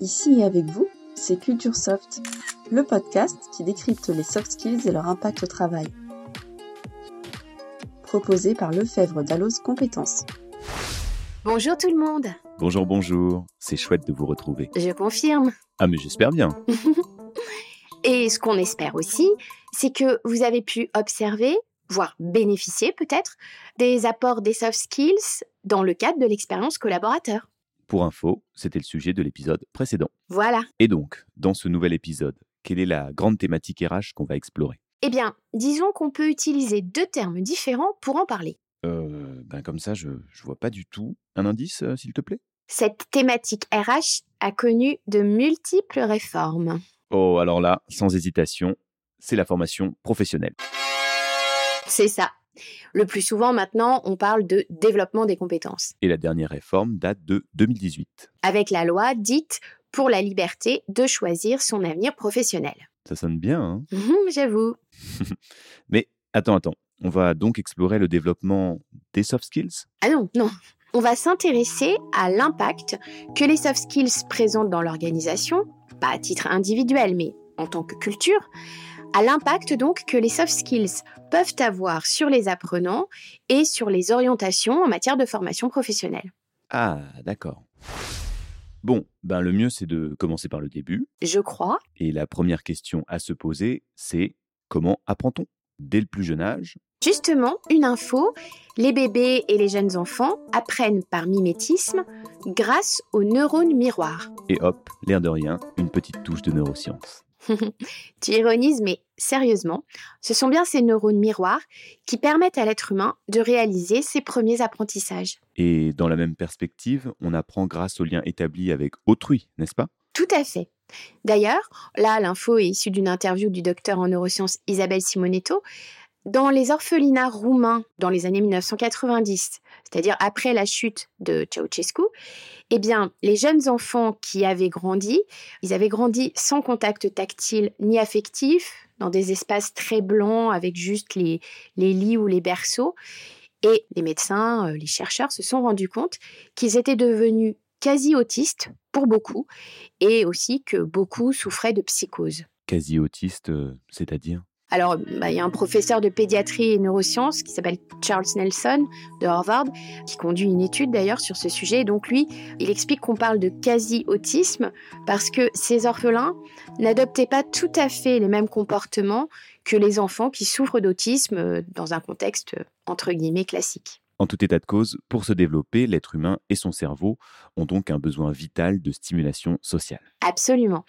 Ici et avec vous, c'est Culture Soft, le podcast qui décrypte les soft skills et leur impact au travail. Proposé par Lefebvre Dalloz Compétences. Bonjour tout le monde. Bonjour, bonjour. C'est chouette de vous retrouver. Je confirme. Ah, mais j'espère bien. et ce qu'on espère aussi, c'est que vous avez pu observer, voire bénéficier peut-être, des apports des soft skills dans le cadre de l'expérience collaborateur. Pour info, c'était le sujet de l'épisode précédent. Voilà. Et donc, dans ce nouvel épisode, quelle est la grande thématique RH qu'on va explorer? Eh bien, disons qu'on peut utiliser deux termes différents pour en parler. Euh, ben comme ça, je, vois pas du tout. Un indice, euh, s'il te plaît? Cette thématique RH a connu de multiples réformes. Oh, alors là, sans hésitation, c'est la formation professionnelle. C'est ça. Le plus souvent maintenant, on parle de développement des compétences. Et la dernière réforme date de 2018. Avec la loi dite pour la liberté de choisir son avenir professionnel. Ça sonne bien, hein? J'avoue. Mais attends, attends. On va donc explorer le développement des soft skills? Ah non, non. On va s'intéresser à l'impact que les soft skills présentent dans l'organisation, pas à titre individuel, mais en tant que culture, à l'impact donc que les soft skills peuvent avoir sur les apprenants et sur les orientations en matière de formation professionnelle. Ah, d'accord. Bon, ben le mieux c'est de commencer par le début. Je crois. Et la première question à se poser, c'est comment apprend-on Dès le plus jeune âge? Justement, une info, les bébés et les jeunes enfants apprennent par mimétisme grâce aux neurones miroirs. Et hop, l'air de rien, une petite touche de neurosciences. tu ironises, mais sérieusement, ce sont bien ces neurones miroirs qui permettent à l'être humain de réaliser ses premiers apprentissages. Et dans la même perspective, on apprend grâce aux liens établis avec autrui, n'est-ce pas? Tout à fait. D'ailleurs, là, l'info est issue d'une interview du docteur en neurosciences Isabelle Simonetto. Dans les orphelinats roumains dans les années 1990, c'est-à-dire après la chute de Ceausescu, eh bien, les jeunes enfants qui avaient grandi, ils avaient grandi sans contact tactile ni affectif, dans des espaces très blancs avec juste les, les lits ou les berceaux. Et les médecins, euh, les chercheurs se sont rendus compte qu'ils étaient devenus quasi autistes pour beaucoup, et aussi que beaucoup souffraient de psychose. Quasi autiste, euh, c'est-à-dire? Alors, bah, il y a un professeur de pédiatrie et neurosciences qui s'appelle Charles Nelson de Harvard, qui conduit une étude d'ailleurs sur ce sujet. Donc lui, il explique qu'on parle de quasi-autisme parce que ces orphelins n'adoptaient pas tout à fait les mêmes comportements que les enfants qui souffrent d'autisme euh, dans un contexte entre guillemets classique. En tout état de cause, pour se développer, l'être humain et son cerveau ont donc un besoin vital de stimulation sociale. Absolument.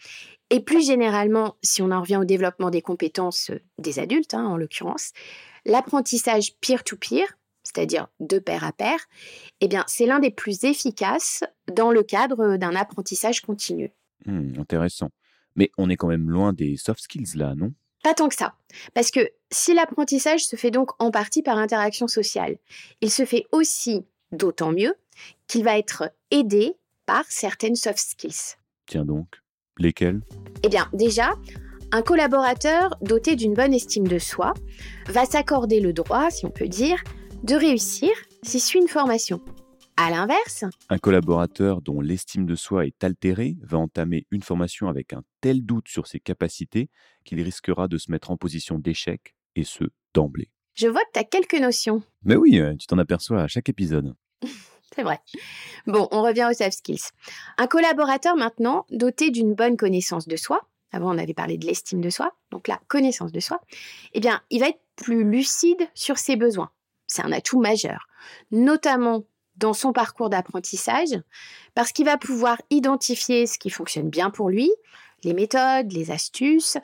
Et plus généralement, si on en revient au développement des compétences euh, des adultes, hein, en l'occurrence, l'apprentissage peer-to-peer, c'est-à-dire de pair à pair, eh bien, c'est l'un des plus efficaces dans le cadre d'un apprentissage continu. Hmm, intéressant. Mais on est quand même loin des soft skills là, non? Pas tant que ça. Parce que si l'apprentissage se fait donc en partie par interaction sociale, il se fait aussi, d'autant mieux, qu'il va être aidé par certaines soft skills. Tiens donc, lesquelles? Eh bien, déjà, un collaborateur doté d'une bonne estime de soi va s'accorder le droit, si on peut dire, de réussir s'il suit une formation. À l'inverse, un collaborateur dont l'estime de soi est altérée va entamer une formation avec un tel doute sur ses capacités qu'il risquera de se mettre en position d'échec, et ce, d'emblée. Je vois que tu as quelques notions. Mais oui, euh, tu t'en aperçois à chaque épisode. C'est vrai. Bon, on revient aux soft skills. Un collaborateur maintenant doté d'une bonne connaissance de soi, avant on avait parlé de l'estime de soi, donc la connaissance de soi, eh bien, il va être plus lucide sur ses besoins. C'est un atout majeur, notamment dans son parcours d'apprentissage, parce qu'il va pouvoir identifier ce qui fonctionne bien pour lui, les méthodes, les astuces,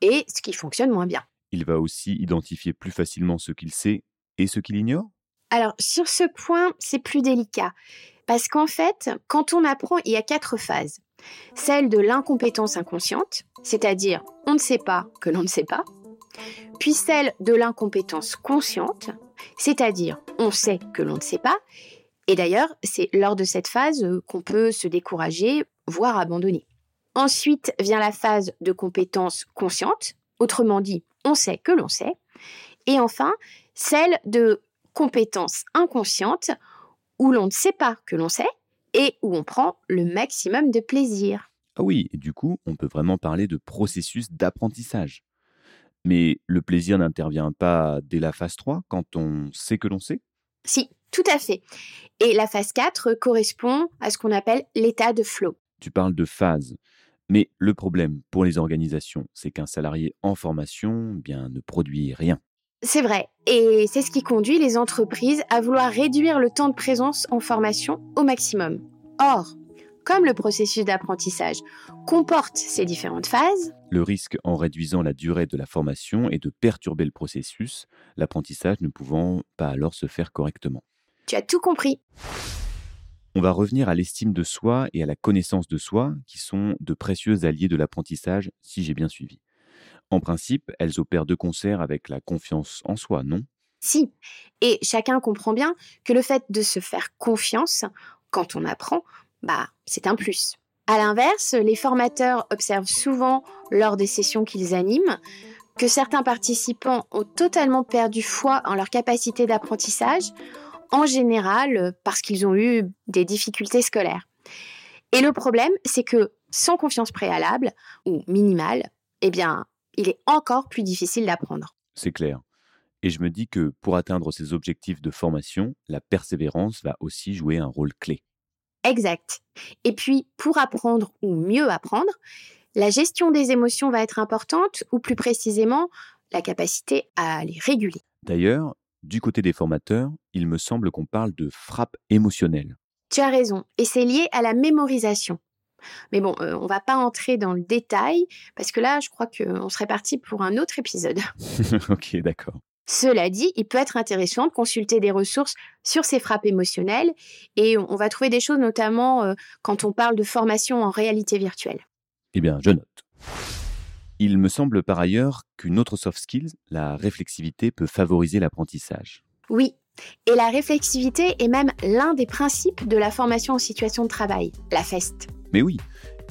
et ce qui fonctionne moins bien. Il va aussi identifier plus facilement ce qu'il sait et ce qu'il ignore? Alors, sur ce point, c'est plus délicat. Parce qu'en fait, quand on apprend, il y a quatre phases. Celle de l'incompétence inconsciente, c'est-à-dire on ne sait pas que l'on ne sait pas. Puis celle de l'incompétence consciente, c'est-à-dire on sait que l'on ne sait pas. Et d'ailleurs, c'est lors de cette phase euh, qu'on peut se décourager, voire abandonner. Ensuite vient la phase de compétence consciente, autrement dit, on sait que l'on sait. Et enfin, celle de compétence inconsciente où l'on ne sait pas que l'on sait et où on prend le maximum de plaisir. Ah oui, et du coup, on peut vraiment parler de processus d'apprentissage. Mais le plaisir n'intervient pas dès la phase 3, quand on sait que l'on sait? Si, tout à fait. Et la phase 4 correspond à ce qu'on appelle l'état de flow. Tu parles de phase. Mais le problème pour les organisations, c'est qu'un salarié en formation bien, ne produit rien. C'est vrai, et c'est ce qui conduit les entreprises à vouloir réduire le temps de présence en formation au maximum. Or, comme le processus d'apprentissage comporte ces différentes phases, Le risque en réduisant la durée de la formation est de perturber le processus, l'apprentissage ne pouvant pas alors se faire correctement. Tu as tout compris. On va revenir à l'estime de soi et à la connaissance de soi, qui sont de précieux alliés de l'apprentissage, si j'ai bien suivi. En principe, elles opèrent de concert avec la confiance en soi, non? Si, et chacun comprend bien que le fait de se faire confiance quand on apprend, bah, c'est un plus. À l'inverse, les formateurs observent souvent lors des sessions qu'ils animent que certains participants ont totalement perdu foi en leur capacité d'apprentissage, en général parce qu'ils ont eu des difficultés scolaires. Et le problème, c'est que sans confiance préalable, ou minimale, eh bien, il est encore plus difficile d'apprendre. C'est clair. Et je me dis que pour atteindre ces objectifs de formation, la persévérance va aussi jouer un rôle clé. Exact. Et puis, pour apprendre ou mieux apprendre, la gestion des émotions va être importante, ou plus précisément, la capacité à les réguler. D'ailleurs, du côté des formateurs, il me semble qu'on parle de frappe émotionnelle. Tu as raison, et c'est lié à la mémorisation. Mais bon, euh, on va pas entrer dans le détail, parce que là, je crois qu'on serait parti pour un autre épisode. ok, d'accord. Cela dit, il peut être intéressant de consulter des ressources sur ces frappes émotionnelles, et on va trouver des choses notamment euh, quand on parle de formation en réalité virtuelle. Eh bien, je note. Il me semble par ailleurs qu'une autre soft skill, la réflexivité, peut favoriser l'apprentissage. Oui, et la réflexivité est même l'un des principes de la formation en situation de travail, la FEST. Mais oui,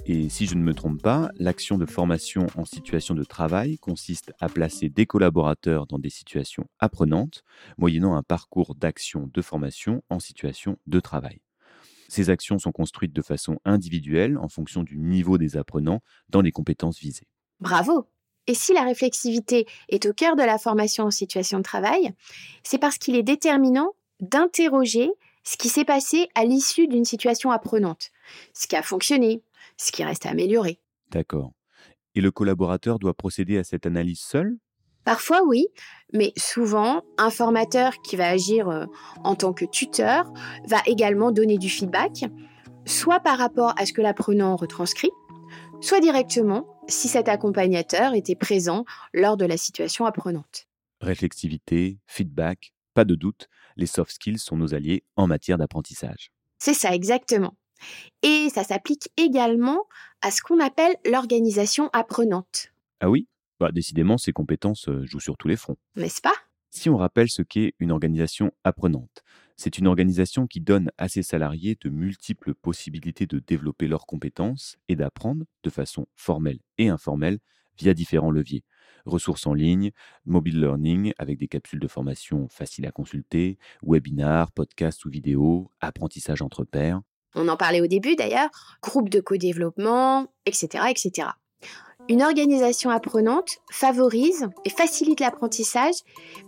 et si je ne me trompe pas, l'action de formation en situation de travail consiste à placer des collaborateurs dans des situations apprenantes, moyennant un parcours d'action de formation en situation de travail. Ces actions sont construites de façon individuelle en fonction du niveau des apprenants dans les compétences visées. Bravo Et si la réflexivité est au cœur de la formation en situation de travail, c'est parce qu'il est déterminant d'interroger ce qui s'est passé à l'issue d'une situation apprenante, ce qui a fonctionné, ce qui reste à améliorer. D'accord. Et le collaborateur doit procéder à cette analyse seul? Parfois oui, mais souvent, un formateur qui va agir euh, en tant que tuteur va également donner du feedback, soit par rapport à ce que l'apprenant retranscrit, soit directement si cet accompagnateur était présent lors de la situation apprenante. Réflexivité, feedback, pas de doute, les soft skills sont nos alliés en matière d'apprentissage. C'est ça exactement. Et ça s'applique également à ce qu'on appelle l'organisation apprenante, Ah oui? Bah, Décidément, ces compétences euh, jouent sur tous les fronts. n'est-ce pas? Si on rappelle ce qu'est une organisation apprenante, c'est une organisation qui donne à ses salariés de multiples possibilités de développer leurs compétences et d'apprendre de façon formelle et informelle via différents leviers. Ressources en ligne, mobile learning avec des capsules de formation faciles à consulter, webinars, podcasts ou vidéos, apprentissage entre pairs. On en parlait au début d'ailleurs, groupe de co-développement, etc., etc. Une organisation apprenante favorise et facilite l'apprentissage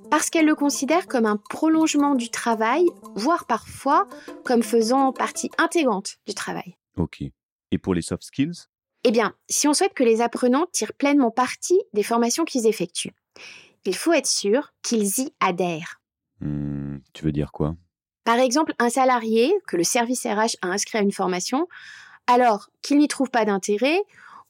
parce qu'elle le considère comme un prolongement du travail, voire parfois comme faisant partie intégrante du travail. Ok. Et pour les soft skills? Eh bien, si on souhaite que les apprenants tirent pleinement parti des formations qu'ils effectuent, il faut être sûr qu'ils y adhèrent. Hmm, Tu veux dire quoi? Par exemple, un salarié que le service RH a inscrit à une formation, alors qu'il n'y trouve pas d'intérêt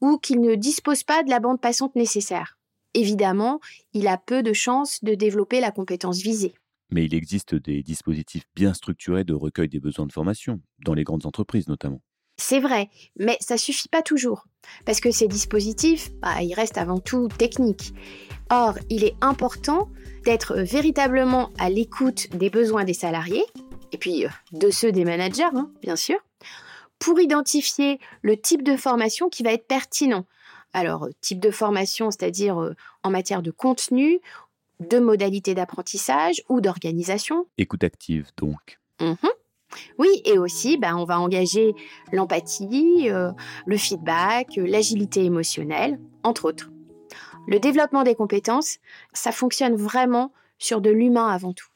ou qu'il ne dispose pas de la bande passante nécessaire. Évidemment, il a peu de chances de développer la compétence visée. Mais il existe des dispositifs bien structurés de recueil des besoins de formation, dans les grandes entreprises notamment. C'est vrai, mais ça suffit pas toujours, parce que ces dispositifs, bah, ils restent avant tout techniques. Or, il est important d'être véritablement à l'écoute des besoins des salariés, et puis euh, de ceux des managers, hein, bien sûr, pour identifier le type de formation qui va être pertinent. Alors, euh, type de formation, c'est-à-dire euh, en matière de contenu, de modalités d'apprentissage ou d'organisation. Écoute active donc. Mhm. Oui, et aussi, ben, on va engager l'empathie, euh, le feedback, l'agilité émotionnelle, entre autres. Le développement des compétences, ça fonctionne vraiment sur de l'humain avant tout.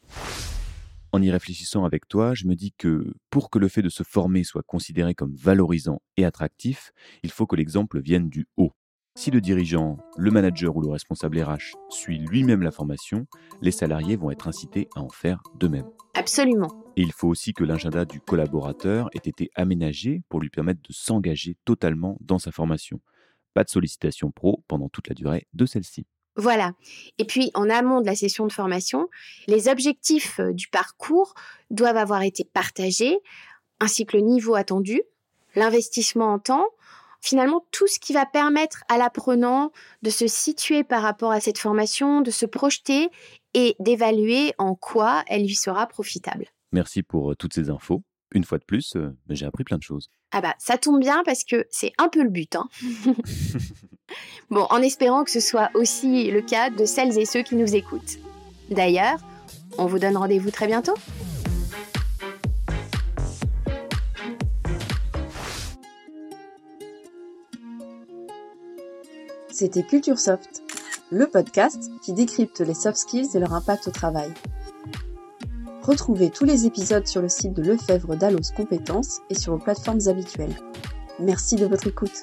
En y réfléchissant avec toi, je me dis que pour que le fait de se former soit considéré comme valorisant et attractif, il faut que l'exemple vienne du haut. Si le dirigeant, le manager ou le responsable RH suit lui-même la formation, les salariés vont être incités à en faire de même. Absolument. Et il faut aussi que l'agenda du collaborateur ait été aménagé pour lui permettre de s'engager totalement dans sa formation. Pas de sollicitation pro pendant toute la durée de celle-ci. Voilà. Et puis, en amont de la session de formation, les objectifs euh, du parcours doivent avoir été partagés, ainsi que le niveau attendu, l'investissement en temps, finalement tout ce qui va permettre à l'apprenant de se situer par rapport à cette formation, de se projeter et d'évaluer en quoi elle lui sera profitable. Merci pour euh, toutes ces infos. Une fois de plus, euh, j'ai appris plein de choses. Ah bah ça tombe bien parce que c'est un peu le but. Hein. bon, en espérant que ce soit aussi le cas de celles et ceux qui nous écoutent. D'ailleurs, on vous donne rendez-vous très bientôt. C'était Culture Soft, le podcast qui décrypte les soft skills et leur impact au travail. Retrouvez tous les épisodes sur le site de Lefebvre d'Allos Compétences et sur vos plateformes habituelles. Merci de votre écoute.